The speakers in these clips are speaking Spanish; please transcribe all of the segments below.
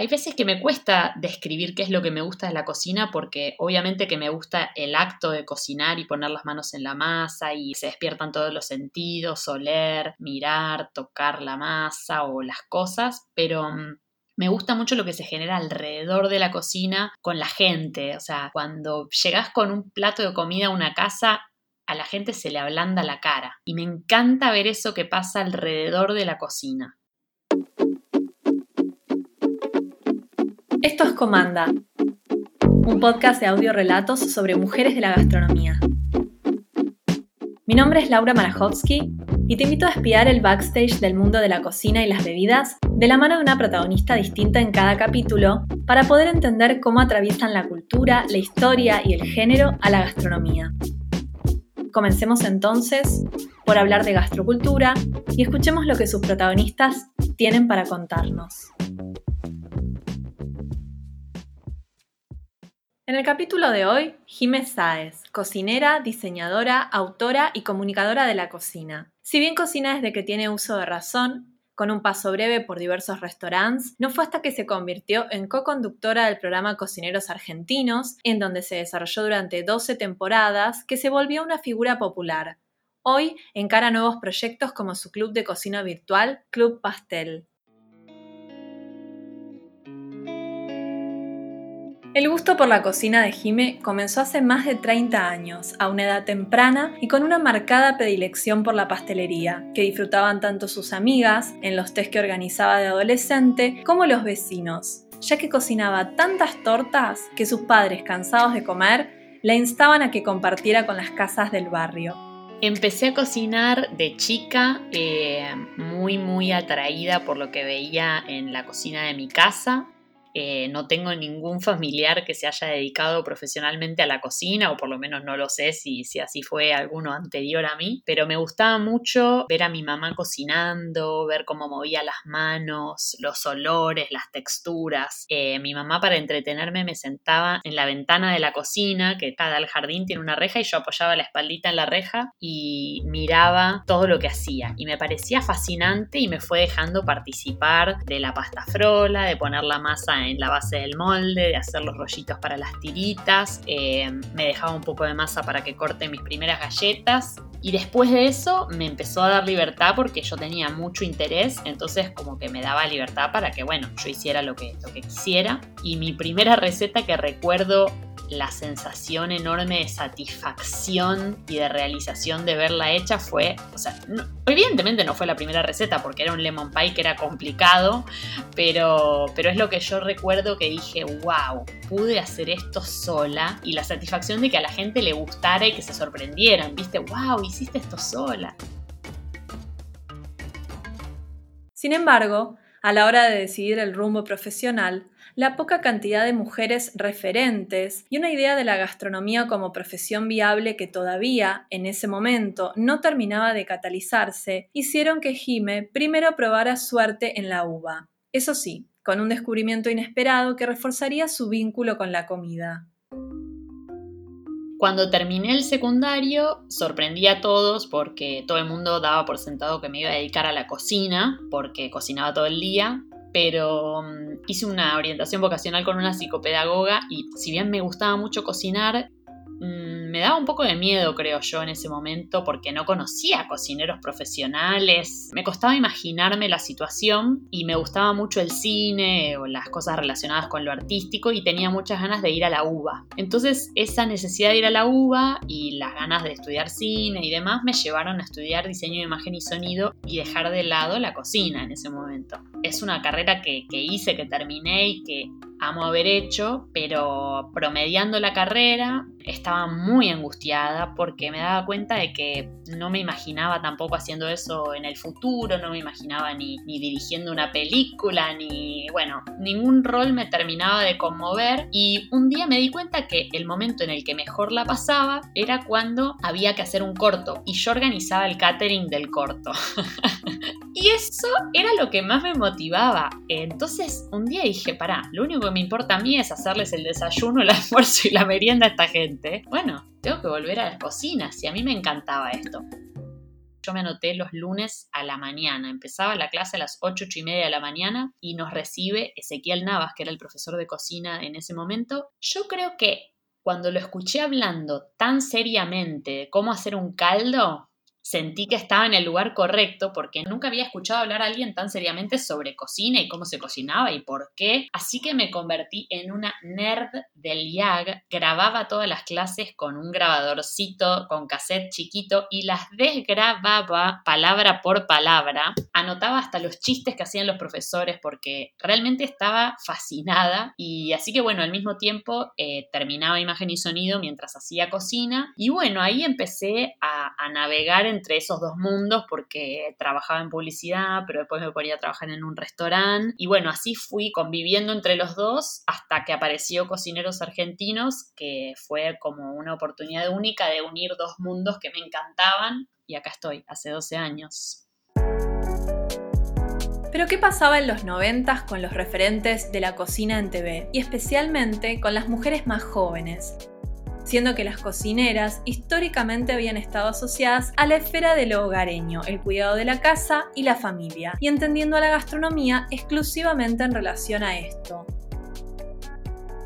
hay veces que me cuesta describir qué es lo que me gusta de la cocina porque obviamente que me gusta el acto de cocinar y poner las manos en la masa y se despiertan todos los sentidos, oler, mirar, tocar la masa o las cosas, pero mm, me gusta mucho lo que se genera alrededor de la cocina con la gente. O sea, cuando llegas con un plato de comida a una casa, a la gente se le ablanda la cara. Y me encanta ver eso que pasa alrededor de la cocina. Esto es Comanda, un podcast de audio relatos sobre mujeres de la gastronomía. Mi nombre es Laura Marajowski y te invito a espiar el backstage del mundo de la cocina y las bebidas de la mano de una protagonista distinta en cada capítulo para poder entender cómo atraviesan la cultura, la historia y el género a la gastronomía. Comencemos entonces por hablar de gastrocultura y escuchemos lo que sus protagonistas tienen para contarnos. En el capítulo de hoy, Jimé Sáez, cocinera, diseñadora, autora y comunicadora de la cocina. Si bien cocina desde que tiene uso de razón, con un paso breve por diversos restaurantes, no fue hasta que se convirtió en co-conductora del programa Cocineros Argentinos, en donde se desarrolló durante 12 temporadas, que se volvió una figura popular. Hoy encara nuevos proyectos como su club de cocina virtual, Club Pastel. El gusto por la cocina de Jime comenzó hace más de 30 años, a una edad temprana y con una marcada predilección por la pastelería, que disfrutaban tanto sus amigas en los test que organizaba de adolescente como los vecinos, ya que cocinaba tantas tortas que sus padres, cansados de comer, la instaban a que compartiera con las casas del barrio. Empecé a cocinar de chica, eh, muy muy atraída por lo que veía en la cocina de mi casa. Eh, no tengo ningún familiar que se haya dedicado profesionalmente a la cocina, o por lo menos no lo sé si, si así fue alguno anterior a mí, pero me gustaba mucho ver a mi mamá cocinando, ver cómo movía las manos, los olores, las texturas. Eh, mi mamá para entretenerme me sentaba en la ventana de la cocina, que cada el jardín tiene una reja, y yo apoyaba la espaldita en la reja y miraba todo lo que hacía. Y me parecía fascinante y me fue dejando participar de la pasta frola, de poner la masa en la base del molde, de hacer los rollitos para las tiritas, eh, me dejaba un poco de masa para que corte mis primeras galletas y después de eso me empezó a dar libertad porque yo tenía mucho interés, entonces como que me daba libertad para que, bueno, yo hiciera lo que, lo que quisiera. Y mi primera receta que recuerdo la sensación enorme de satisfacción y de realización de verla hecha fue, o sea, evidentemente no fue la primera receta porque era un lemon pie que era complicado, pero, pero es lo que yo recuerdo que dije, wow, pude hacer esto sola y la satisfacción de que a la gente le gustara y que se sorprendieran, viste, wow, hiciste esto sola. Sin embargo, a la hora de decidir el rumbo profesional, la poca cantidad de mujeres referentes y una idea de la gastronomía como profesión viable que todavía, en ese momento, no terminaba de catalizarse, hicieron que Jime primero probara suerte en la uva. Eso sí, con un descubrimiento inesperado que reforzaría su vínculo con la comida. Cuando terminé el secundario, sorprendí a todos porque todo el mundo daba por sentado que me iba a dedicar a la cocina, porque cocinaba todo el día, pero mm, hice una orientación vocacional con una psicopedagoga y si bien me gustaba mucho cocinar, me daba un poco de miedo, creo yo, en ese momento, porque no conocía cocineros profesionales. Me costaba imaginarme la situación y me gustaba mucho el cine o las cosas relacionadas con lo artístico y tenía muchas ganas de ir a la UBA. Entonces, esa necesidad de ir a la UBA y las ganas de estudiar cine y demás me llevaron a estudiar diseño de imagen y sonido y dejar de lado la cocina en ese momento. Es una carrera que, que hice, que terminé y que amo haber hecho, pero promediando la carrera estaba muy angustiada porque me daba cuenta de que no me imaginaba tampoco haciendo eso en el futuro, no me imaginaba ni, ni dirigiendo una película, ni, bueno, ningún rol me terminaba de conmover y un día me di cuenta que el momento en el que mejor la pasaba era cuando había que hacer un corto y yo organizaba el catering del corto. y eso era lo que más me motivaba. Entonces un día dije, pará, lo único que me importa a mí es hacerles el desayuno, el almuerzo y la merienda a esta gente. Bueno, tengo que volver a la cocina, si a mí me encantaba esto. Yo me anoté los lunes a la mañana. Empezaba la clase a las 8, 8 y media de la mañana y nos recibe Ezequiel Navas, que era el profesor de cocina en ese momento. Yo creo que cuando lo escuché hablando tan seriamente de cómo hacer un caldo, sentí que estaba en el lugar correcto porque nunca había escuchado hablar a alguien tan seriamente sobre cocina y cómo se cocinaba y por qué. Así que me convertí en una nerd del IAG, grababa todas las clases con un grabadorcito, con cassette chiquito y las desgrababa palabra por palabra. Anotaba hasta los chistes que hacían los profesores porque realmente estaba fascinada y así que bueno, al mismo tiempo eh, terminaba imagen y sonido mientras hacía cocina y bueno, ahí empecé a navegar entre esos dos mundos porque trabajaba en publicidad, pero después me ponía a trabajar en un restaurante. Y bueno, así fui conviviendo entre los dos hasta que apareció Cocineros Argentinos, que fue como una oportunidad única de unir dos mundos que me encantaban. Y acá estoy, hace 12 años. Pero ¿qué pasaba en los 90 con los referentes de la cocina en TV? Y especialmente con las mujeres más jóvenes, siendo que las cocineras históricamente habían estado asociadas a la esfera de lo hogareño, el cuidado de la casa y la familia, y entendiendo a la gastronomía exclusivamente en relación a esto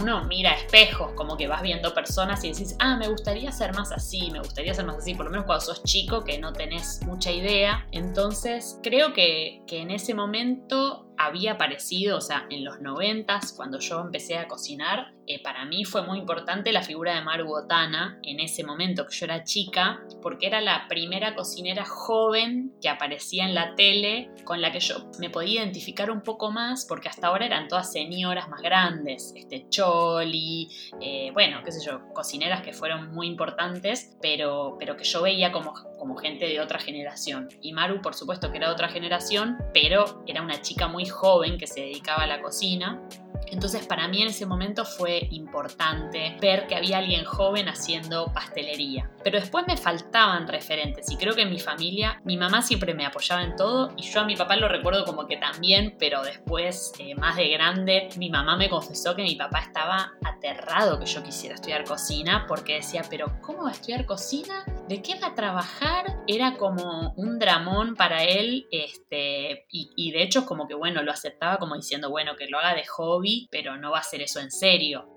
uno mira espejos, como que vas viendo personas y decís, ah, me gustaría ser más así, me gustaría ser más así, por lo menos cuando sos chico que no tenés mucha idea. Entonces, creo que, que en ese momento había aparecido, o sea, en los noventas, cuando yo empecé a cocinar, eh, para mí fue muy importante la figura de Maru Botana en ese momento que yo era chica, porque era la primera cocinera joven que aparecía en la tele con la que yo me podía identificar un poco más, porque hasta ahora eran todas señoras más grandes, este Choli, eh, bueno, qué sé yo, cocineras que fueron muy importantes, pero, pero que yo veía como, como gente de otra generación. Y Maru, por supuesto que era de otra generación, pero era una chica muy joven que se dedicaba a la cocina entonces para mí en ese momento fue importante ver que había alguien joven haciendo pastelería. Pero después me faltaban referentes y creo que en mi familia mi mamá siempre me apoyaba en todo y yo a mi papá lo recuerdo como que también, pero después eh, más de grande mi mamá me confesó que mi papá estaba aterrado que yo quisiera estudiar cocina porque decía, pero ¿cómo va a estudiar cocina? ¿De qué va a trabajar? Era como un dramón para él este, y, de hecho como que bueno, lo aceptaba como diciendo, bueno, que lo haga de hobby pero no va a ser eso en serio.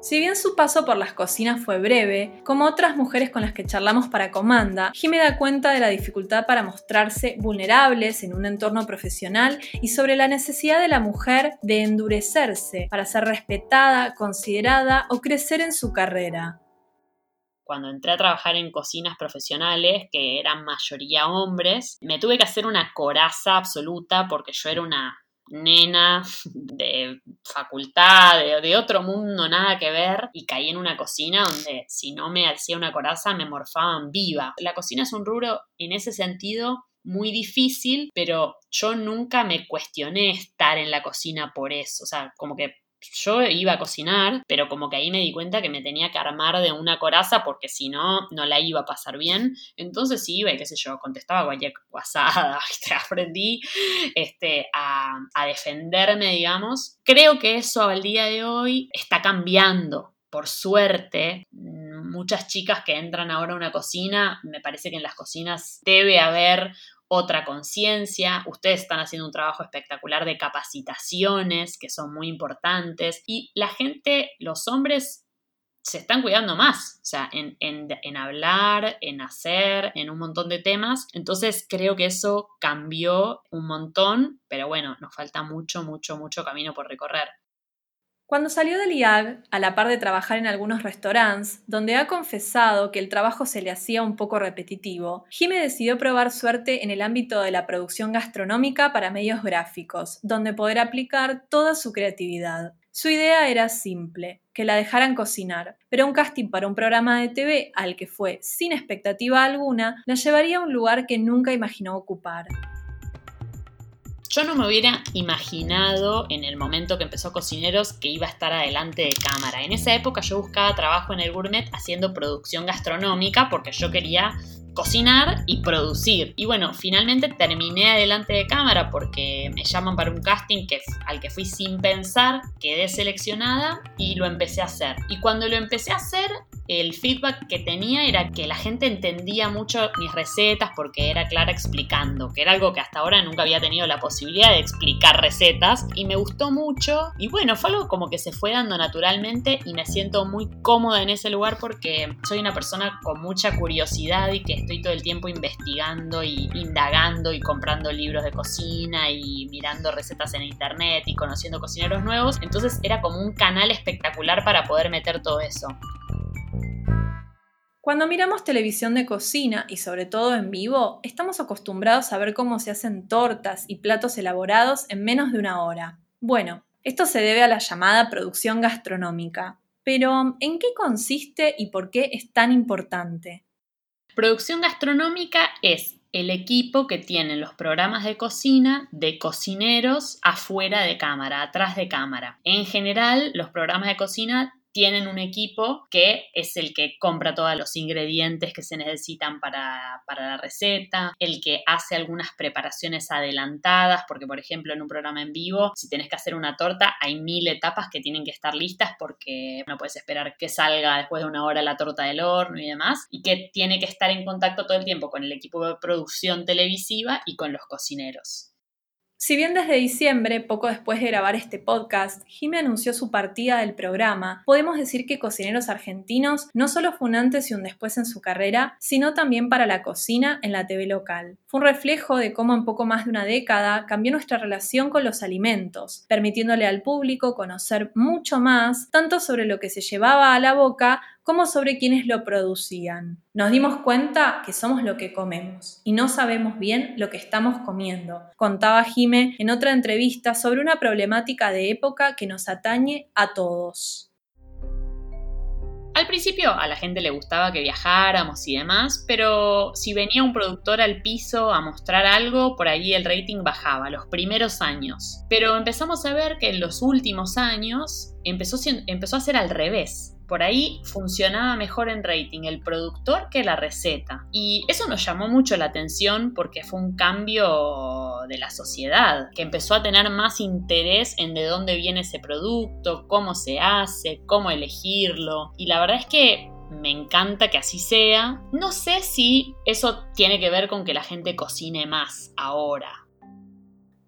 Si bien su paso por las cocinas fue breve, como otras mujeres con las que charlamos para Comanda, Jimmy da cuenta de la dificultad para mostrarse vulnerables en un entorno profesional y sobre la necesidad de la mujer de endurecerse para ser respetada, considerada o crecer en su carrera cuando entré a trabajar en cocinas profesionales, que eran mayoría hombres, me tuve que hacer una coraza absoluta porque yo era una nena de facultad, de, otro mundo, nada que ver, y caí en una cocina donde si no me hacía una coraza me morfaban viva. La cocina es un rubro en ese sentido muy difícil, pero yo nunca me cuestioné estar en la cocina por eso, o sea, como que yo iba a cocinar, pero como que ahí me di cuenta que me tenía que armar de una coraza porque si no, no la iba a pasar bien. Entonces iba y qué sé yo, contestaba cualquier guasada, aprendí este, a, a defenderme, digamos. Creo que eso al día de hoy está cambiando. Por suerte, muchas chicas que entran ahora a una cocina, me parece que en las cocinas debe haber otra conciencia, ustedes están haciendo un trabajo espectacular de capacitaciones que son muy importantes y la gente, los hombres se están cuidando más, o sea, en, en, hablar, en hacer, en un montón de temas. Entonces creo que eso cambió un montón, pero bueno, nos falta mucho, mucho, mucho camino por recorrer. Cuando salió del IAG, a la par de trabajar en algunos restaurantes, donde ha confesado que el trabajo se le hacía un poco repetitivo, Jime decidió probar suerte en el ámbito de la producción gastronómica para medios gráficos, donde poder aplicar toda su creatividad. Su idea era simple, que la dejaran cocinar, pero un casting para un programa de TV al que fue sin expectativa alguna la llevaría a un lugar que nunca imaginó ocupar. Yo no me hubiera imaginado en el momento que empezó Cocineros que iba a estar adelante de cámara. En esa época yo buscaba trabajo en el gourmet haciendo producción gastronómica porque yo quería cocinar y producir. Y bueno, finalmente terminé adelante de cámara porque me llaman para un casting que, al que fui sin pensar, quedé seleccionada y lo empecé a hacer. Y cuando lo empecé a hacer, el feedback que tenía era que la gente entendía mucho mis recetas porque era clara explicando, que era algo que hasta ahora nunca había tenido la posibilidad de explicar recetas y me gustó mucho y bueno, fue algo como que se fue dando naturalmente y me siento muy cómoda en ese lugar porque soy una persona con mucha curiosidad y que estoy todo el tiempo investigando y indagando y comprando libros de cocina y mirando recetas en internet y conociendo cocineros nuevos, entonces era como un canal espectacular para poder meter todo eso. Cuando miramos televisión de cocina y sobre todo en vivo, estamos acostumbrados a ver cómo se hacen tortas y platos elaborados en menos de una hora. Bueno, esto se debe a la llamada producción gastronómica. Pero, ¿en qué consiste y por qué es tan importante? Producción gastronómica es el equipo que tienen los programas de cocina de cocineros afuera de cámara, atrás de cámara. En general, los programas de cocina tienen un equipo que es el que compra todos los ingredientes que se necesitan para, la receta, el que hace algunas preparaciones adelantadas, porque por ejemplo en un programa en vivo, si tienes que hacer una torta, hay mil etapas que tienen que estar listas porque no puedes esperar que salga después de una hora la torta del horno y demás, y que tiene que estar en contacto todo el tiempo con el equipo de producción televisiva y con los cocineros. Si bien desde diciembre, poco después de grabar este podcast, Jimmy anunció su partida del programa, podemos decir que Cocineros Argentinos no solo fue un antes y un después en su carrera, sino también para la cocina en la TV local. Fue un reflejo de cómo en poco más de una década cambió nuestra relación con los alimentos, permitiéndole al público conocer mucho más, tanto sobre lo que se llevaba a la boca como sobre quienes lo producían. Nos dimos cuenta que somos lo que comemos y no sabemos bien lo que estamos comiendo, contaba Jime en otra entrevista sobre una problemática de época que nos atañe a todos. Al principio a la gente le gustaba que viajáramos y demás, pero si venía un productor al piso a mostrar algo, por ahí el rating bajaba, los primeros años. Pero empezamos a ver que en los últimos años empezó, empezó a ser al revés por ahí funcionaba mejor en rating el productor que la receta. Y eso nos llamó mucho la atención porque fue un cambio de la sociedad, que empezó a tener más interés en de dónde viene ese producto, cómo se hace, cómo elegirlo. Y la verdad es que me encanta que así sea. No sé si eso tiene que ver con que la gente cocine más ahora.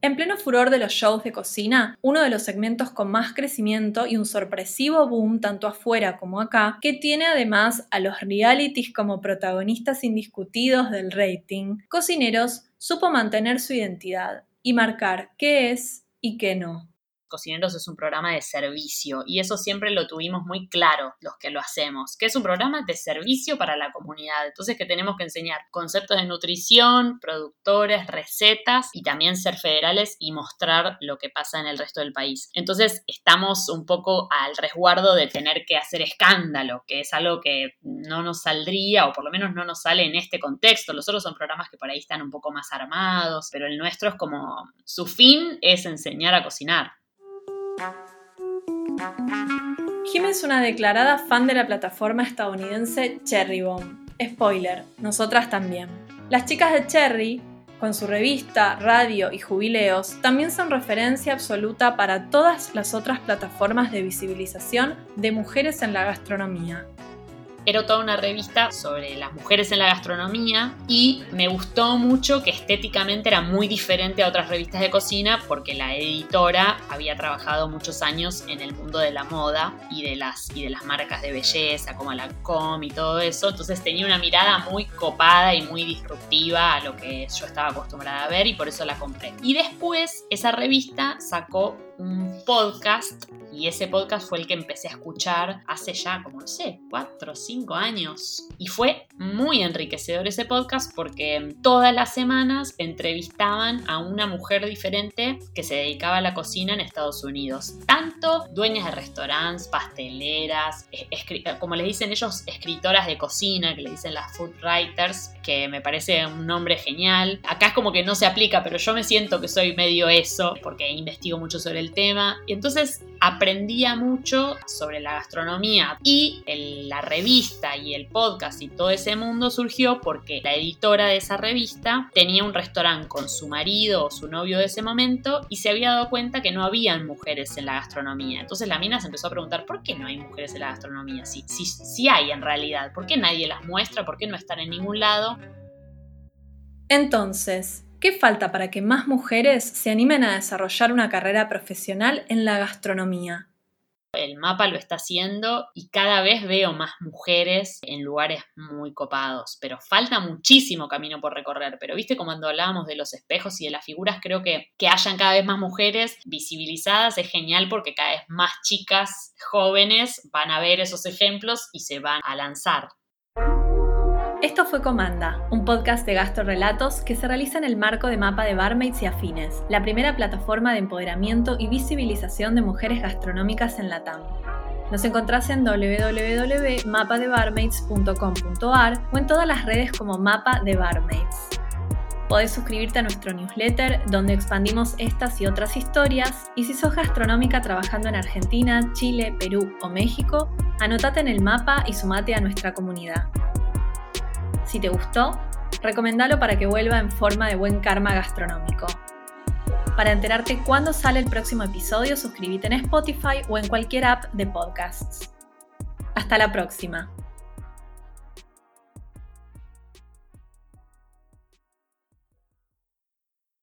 En pleno furor de los shows de cocina, uno de los segmentos con más crecimiento y un sorpresivo boom tanto afuera como acá, que tiene además a los realities como protagonistas indiscutidos del rating, Cocineros supo mantener su identidad y marcar qué es y qué no. Cocineros es un programa de servicio y eso siempre lo tuvimos muy claro los que lo hacemos, que es un programa de servicio para la comunidad. Entonces que tenemos que enseñar conceptos de nutrición, productores, recetas y también ser federales y mostrar lo que pasa en el resto del país. Entonces estamos un poco al resguardo de tener que hacer escándalo, que es algo que no nos saldría o por lo menos no nos sale en este contexto. Los otros son programas que por ahí están un poco más armados, pero el nuestro es como su fin es enseñar a cocinar. Jim es una declarada fan de la plataforma estadounidense Cherry Bomb. Spoiler, nosotras también. Las chicas de Cherry, con su revista, radio y jubileos, también son referencia absoluta para todas las otras plataformas de visibilización de mujeres en la gastronomía. Era toda una revista sobre las mujeres en la gastronomía y me gustó mucho que estéticamente era muy diferente a otras revistas de cocina porque la editora había trabajado muchos años en el mundo de la moda y de las, y de las marcas de belleza como la Com y todo eso. Entonces tenía una mirada muy copada y muy disruptiva a lo que yo estaba acostumbrada a ver y por eso la compré. Y después esa revista sacó un podcast y ese podcast fue el que empecé a escuchar hace ya, como no sé, cuatro o cinco años. Y fue muy enriquecedor ese podcast porque todas las semanas entrevistaban a una mujer diferente que se dedicaba a la cocina en Estados Unidos. Tanto dueñas de restaurantes, pasteleras, como les dicen ellos, escritoras de cocina, que le dicen las food writers, que me parece un nombre genial. Acá es como que no se aplica, pero yo me siento que soy medio eso porque investigo mucho sobre el tema. Y entonces aprendía mucho sobre la gastronomía y la revista y el podcast y todo ese mundo surgió porque la editora de esa revista tenía un restaurante con su marido o su novio de ese momento y se había dado cuenta que no habían mujeres en la gastronomía. Entonces la mina se empezó a preguntar, ¿por qué no hay mujeres en la gastronomía? Sí, sí, sí hay en realidad. ¿Por qué nadie las muestra? ¿Por qué no están en ningún lado? Entonces, ¿Qué falta para que más mujeres se animen a desarrollar una carrera profesional en la gastronomía? El mapa lo está haciendo y cada vez veo más mujeres en lugares muy copados, pero falta muchísimo camino por recorrer. Pero viste como cuando hablábamos de los espejos y de las figuras, creo que que hayan cada vez más mujeres visibilizadas es genial porque cada vez más chicas jóvenes van a ver esos ejemplos y se van a lanzar. Esto fue Comanda, un podcast de Gasto Relatos que se realiza en el marco de Mapa de Barmaids y Afines, la primera plataforma de empoderamiento y visibilización de mujeres gastronómicas en la TAM. Nos encontrás en www.mapadebarmaids.com.ar o en todas las redes como Mapa de Barmaids. Podés suscribirte a nuestro newsletter donde expandimos estas y otras historias y si sos gastronómica trabajando en Argentina, Chile, Perú o México, anotate en el mapa y sumate a nuestra comunidad. Si te gustó, recomendalo para que vuelva en forma de buen karma gastronómico. Para enterarte cuándo sale el próximo episodio, suscríbete en Spotify o en cualquier app de podcasts. Hasta la próxima.